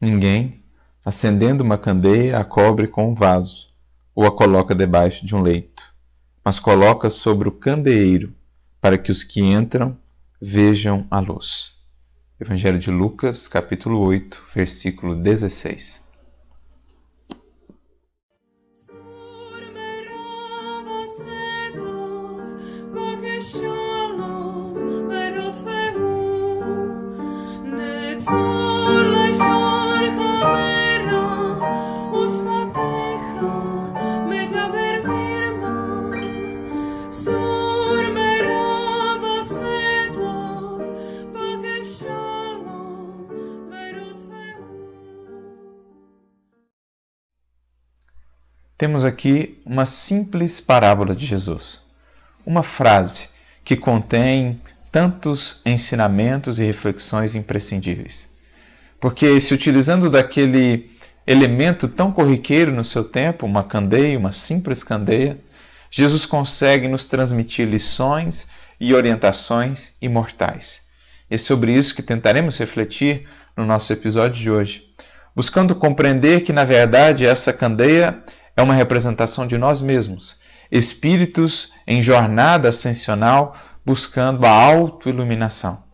Ninguém, acendendo uma candeia, a cobre com um vaso ou a coloca debaixo de um leito, mas coloca sobre o candeeiro, para que os que entram vejam a luz. Evangelho de Lucas, capítulo 8, versículo 16. Temos aqui uma simples parábola de Jesus. Uma frase que contém tantos ensinamentos e reflexões imprescindíveis. Porque, se utilizando daquele elemento tão corriqueiro no seu tempo, uma candeia, uma simples candeia, Jesus consegue nos transmitir lições e orientações imortais. É sobre isso que tentaremos refletir no nosso episódio de hoje, buscando compreender que, na verdade, essa candeia é uma representação de nós mesmos, espíritos em jornada ascensional buscando a autoiluminação,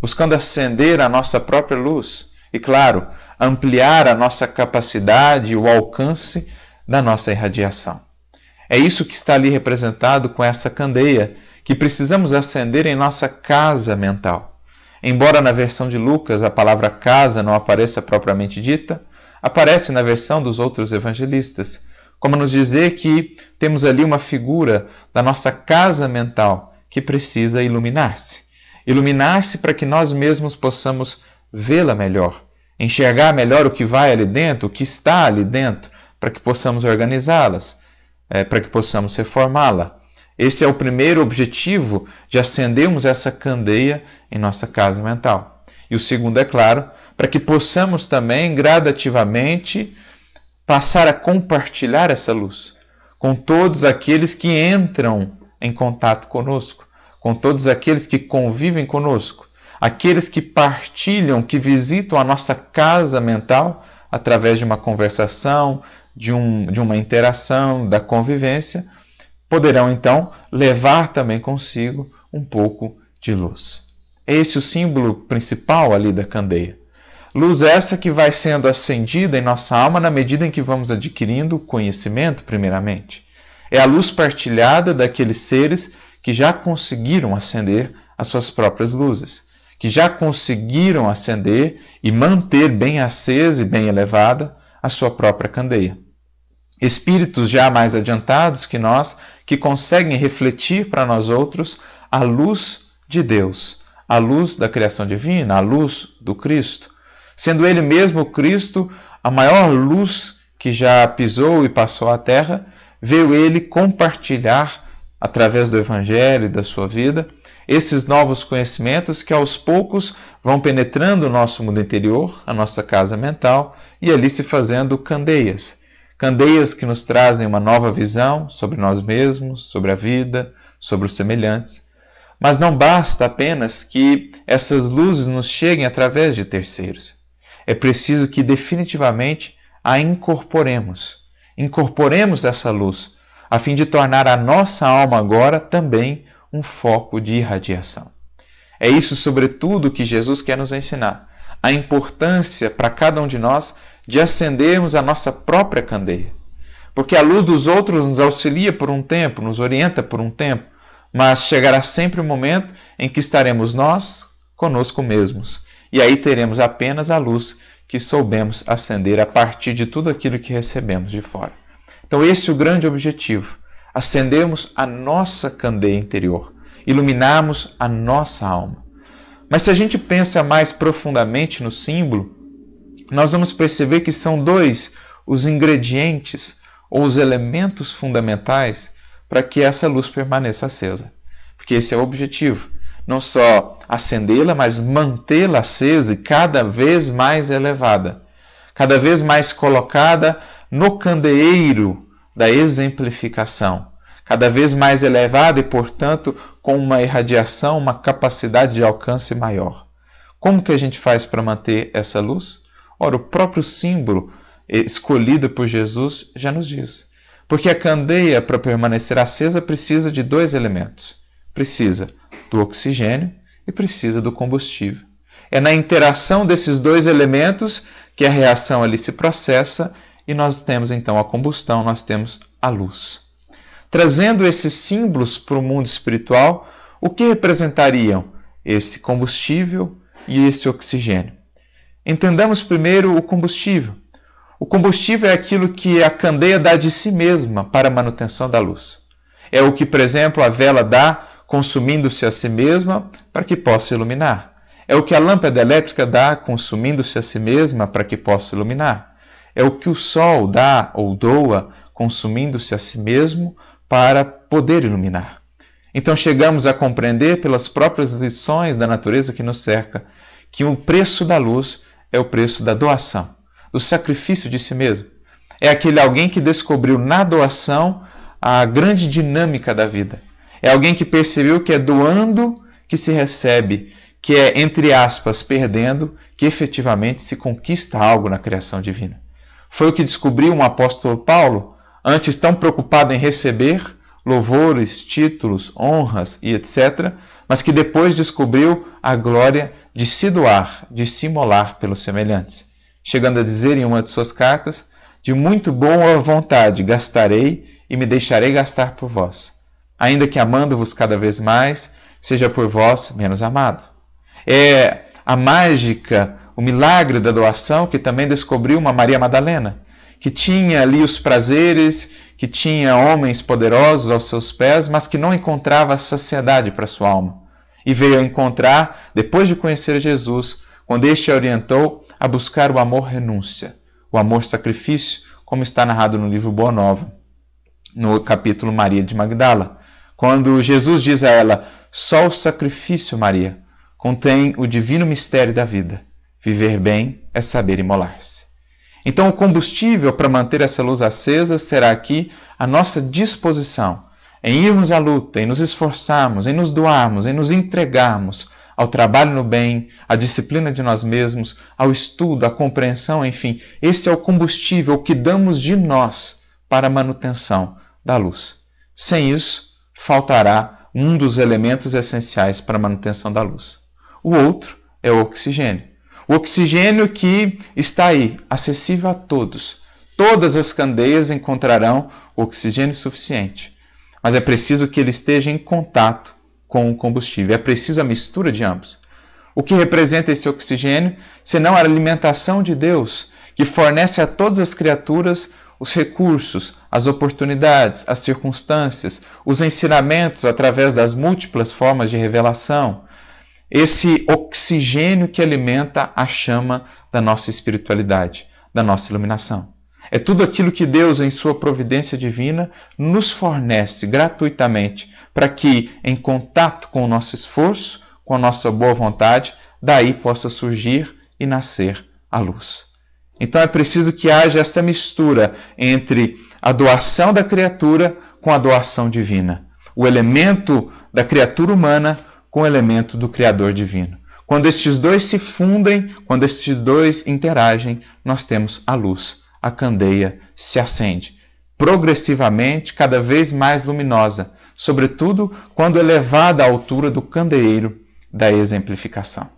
buscando acender a nossa própria luz e, claro, ampliar a nossa capacidade e o alcance da nossa irradiação. É isso que está ali representado com essa candeia que precisamos acender em nossa casa mental. Embora na versão de Lucas a palavra casa não apareça propriamente dita, aparece na versão dos outros evangelistas como nos dizer que temos ali uma figura da nossa casa mental que precisa iluminar-se. Iluminar-se para que nós mesmos possamos vê-la melhor, enxergar melhor o que vai ali dentro, o que está ali dentro, para que possamos organizá-las, é, para que possamos reformá-la. Esse é o primeiro objetivo de acendermos essa candeia em nossa casa mental. E o segundo, é claro, para que possamos também gradativamente passar a compartilhar essa luz com todos aqueles que entram em contato conosco, com todos aqueles que convivem conosco, aqueles que partilham, que visitam a nossa casa mental através de uma conversação, de, um, de uma interação, da convivência, poderão então levar também consigo um pouco de luz. Esse é o símbolo principal ali da candeia. Luz essa que vai sendo acendida em nossa alma na medida em que vamos adquirindo conhecimento, primeiramente. É a luz partilhada daqueles seres que já conseguiram acender as suas próprias luzes, que já conseguiram acender e manter bem acesa e bem elevada a sua própria candeia. Espíritos já mais adiantados que nós, que conseguem refletir para nós outros a luz de Deus, a luz da criação divina, a luz do Cristo sendo ele mesmo Cristo a maior luz que já pisou e passou a terra, veio ele compartilhar através do evangelho e da sua vida esses novos conhecimentos que aos poucos vão penetrando o nosso mundo interior, a nossa casa mental e ali se fazendo candeias. Candeias que nos trazem uma nova visão sobre nós mesmos, sobre a vida, sobre os semelhantes. Mas não basta apenas que essas luzes nos cheguem através de terceiros é preciso que definitivamente a incorporemos. Incorporemos essa luz, a fim de tornar a nossa alma agora também um foco de irradiação. É isso, sobretudo, que Jesus quer nos ensinar. A importância para cada um de nós de acendermos a nossa própria candeia. Porque a luz dos outros nos auxilia por um tempo, nos orienta por um tempo, mas chegará sempre o um momento em que estaremos nós conosco mesmos e aí teremos apenas a luz que soubemos acender a partir de tudo aquilo que recebemos de fora. Então, esse é o grande objetivo: acendermos a nossa candeia interior, iluminarmos a nossa alma. Mas se a gente pensa mais profundamente no símbolo, nós vamos perceber que são dois os ingredientes ou os elementos fundamentais para que essa luz permaneça acesa. Porque esse é o objetivo não só acendê-la, mas mantê-la acesa e cada vez mais elevada, cada vez mais colocada no candeeiro da exemplificação, cada vez mais elevada e, portanto, com uma irradiação, uma capacidade de alcance maior. Como que a gente faz para manter essa luz? Ora, o próprio símbolo escolhido por Jesus já nos diz. Porque a candeia, para permanecer acesa, precisa de dois elementos: precisa do oxigênio e precisa do combustível. É na interação desses dois elementos que a reação ali se processa e nós temos então a combustão, nós temos a luz. Trazendo esses símbolos para o mundo espiritual, o que representariam esse combustível e esse oxigênio? Entendamos primeiro o combustível. O combustível é aquilo que a candeia dá de si mesma para a manutenção da luz. É o que, por exemplo, a vela dá consumindo-se a si mesma para que possa iluminar. É o que a lâmpada elétrica dá consumindo-se a si mesma para que possa iluminar. É o que o sol dá ou doa consumindo-se a si mesmo para poder iluminar. Então chegamos a compreender pelas próprias lições da natureza que nos cerca que o preço da luz é o preço da doação, do sacrifício de si mesmo. É aquele alguém que descobriu na doação a grande dinâmica da vida. É alguém que percebeu que é doando que se recebe, que é, entre aspas, perdendo, que efetivamente se conquista algo na criação divina. Foi o que descobriu um apóstolo Paulo, antes tão preocupado em receber louvores, títulos, honras e etc., mas que depois descobriu a glória de se doar, de se imolar pelos semelhantes, chegando a dizer em uma de suas cartas: De muito boa vontade gastarei e me deixarei gastar por vós, ainda que amando-vos cada vez mais, seja por vós menos amado. É a mágica o milagre da doação que também descobriu uma Maria Madalena, que tinha ali os prazeres, que tinha homens poderosos aos seus pés, mas que não encontrava saciedade para sua alma. E veio a encontrar, depois de conhecer Jesus, quando este a orientou a buscar o amor renúncia, o amor sacrifício, como está narrado no livro Boa Nova, no capítulo Maria de Magdala. Quando Jesus diz a ela: Só o sacrifício, Maria, contém o divino mistério da vida Viver bem é saber imolar-se. Então, o combustível para manter essa luz acesa será aqui a nossa disposição em irmos à luta, em nos esforçarmos, em nos doarmos, em nos entregarmos ao trabalho no bem, à disciplina de nós mesmos, ao estudo, à compreensão, enfim. Esse é o combustível que damos de nós para a manutenção da luz. Sem isso, faltará um dos elementos essenciais para a manutenção da luz. O outro é o oxigênio. O oxigênio que está aí, acessível a todos. Todas as candeias encontrarão oxigênio suficiente, mas é preciso que ele esteja em contato com o combustível. É preciso a mistura de ambos. O que representa esse oxigênio, senão a alimentação de Deus, que fornece a todas as criaturas os recursos, as oportunidades, as circunstâncias, os ensinamentos através das múltiplas formas de revelação, esse oxigênio que alimenta a chama da nossa espiritualidade, da nossa iluminação. É tudo aquilo que Deus, em sua providência divina, nos fornece gratuitamente para que, em contato com o nosso esforço, com a nossa boa vontade, daí possa surgir e nascer a luz. Então é preciso que haja essa mistura entre a doação da criatura com a doação divina. O elemento da criatura humana com o elemento do Criador divino. Quando estes dois se fundem, quando estes dois interagem, nós temos a luz, a candeia se acende, progressivamente cada vez mais luminosa, sobretudo quando elevada à altura do candeeiro da exemplificação.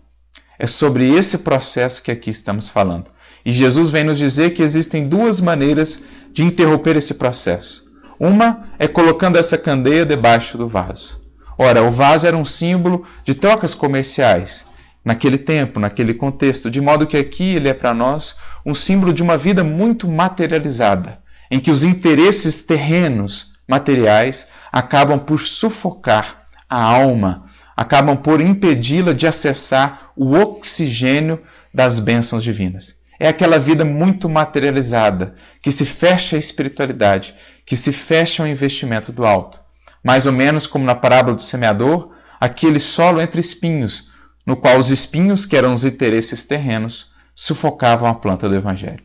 É sobre esse processo que aqui estamos falando. E Jesus vem nos dizer que existem duas maneiras de interromper esse processo. Uma é colocando essa candeia debaixo do vaso. Ora, o vaso era um símbolo de trocas comerciais naquele tempo, naquele contexto, de modo que aqui ele é para nós um símbolo de uma vida muito materializada, em que os interesses terrenos, materiais, acabam por sufocar a alma, acabam por impedi-la de acessar o oxigênio das bênçãos divinas. É aquela vida muito materializada, que se fecha à espiritualidade, que se fecha ao investimento do alto mais ou menos como na parábola do semeador, aquele solo entre espinhos, no qual os espinhos, que eram os interesses terrenos, sufocavam a planta do Evangelho.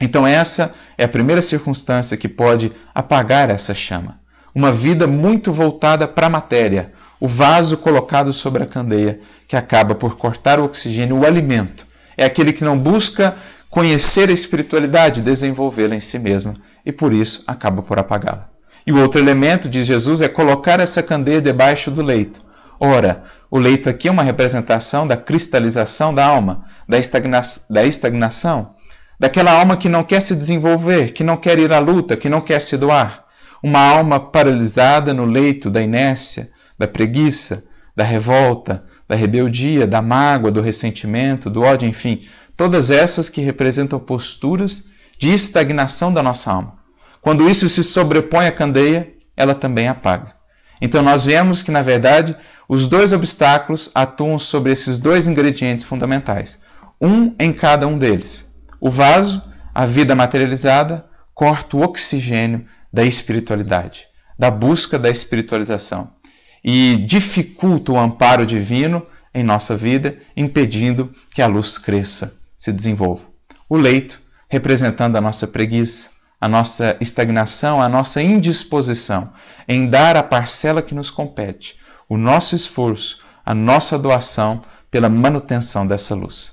Então, essa é a primeira circunstância que pode apagar essa chama. Uma vida muito voltada para a matéria, o vaso colocado sobre a candeia, que acaba por cortar o oxigênio, o alimento. É aquele que não busca conhecer a espiritualidade, desenvolvê-la em si mesma e por isso acaba por apagá-la. E o outro elemento, diz Jesus, é colocar essa candeia debaixo do leito. Ora, o leito aqui é uma representação da cristalização da alma, da, estagna da estagnação, daquela alma que não quer se desenvolver, que não quer ir à luta, que não quer se doar. Uma alma paralisada no leito da inércia, da preguiça, da revolta, da rebeldia, da mágoa, do ressentimento, do ódio, enfim, todas essas que representam posturas de estagnação da nossa alma. Quando isso se sobrepõe à candeia, ela também apaga. Então nós vemos que, na verdade, os dois obstáculos atuam sobre esses dois ingredientes fundamentais, um em cada um deles. O vaso, a vida materializada, corta o oxigênio da espiritualidade, da busca da espiritualização e dificulta o amparo divino em nossa vida, impedindo que a luz cresça, se desenvolva. O leito, representando a nossa preguiça, a nossa estagnação, a nossa indisposição em dar a parcela que nos compete, o nosso esforço, a nossa doação pela manutenção dessa luz.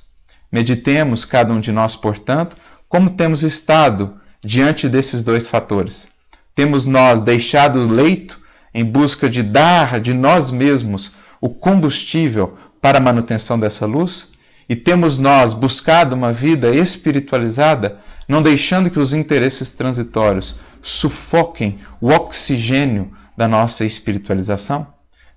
Meditemos, cada um de nós, portanto, como temos estado diante desses dois fatores. Temos nós deixado o leito em busca de dar de nós mesmos o combustível para a manutenção dessa luz? E temos nós buscado uma vida espiritualizada não deixando que os interesses transitórios sufoquem o oxigênio da nossa espiritualização?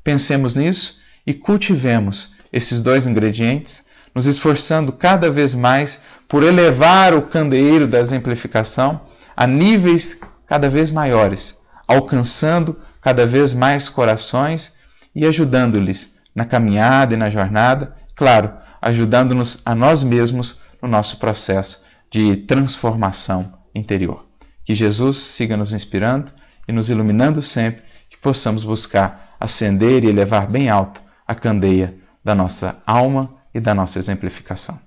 Pensemos nisso e cultivemos esses dois ingredientes, nos esforçando cada vez mais por elevar o candeeiro da exemplificação a níveis cada vez maiores, alcançando cada vez mais corações e ajudando-lhes na caminhada e na jornada, claro, ajudando-nos a nós mesmos no nosso processo de transformação interior. Que Jesus siga nos inspirando e nos iluminando sempre, que possamos buscar acender e elevar bem alto a candeia da nossa alma e da nossa exemplificação.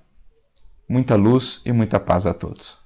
Muita luz e muita paz a todos.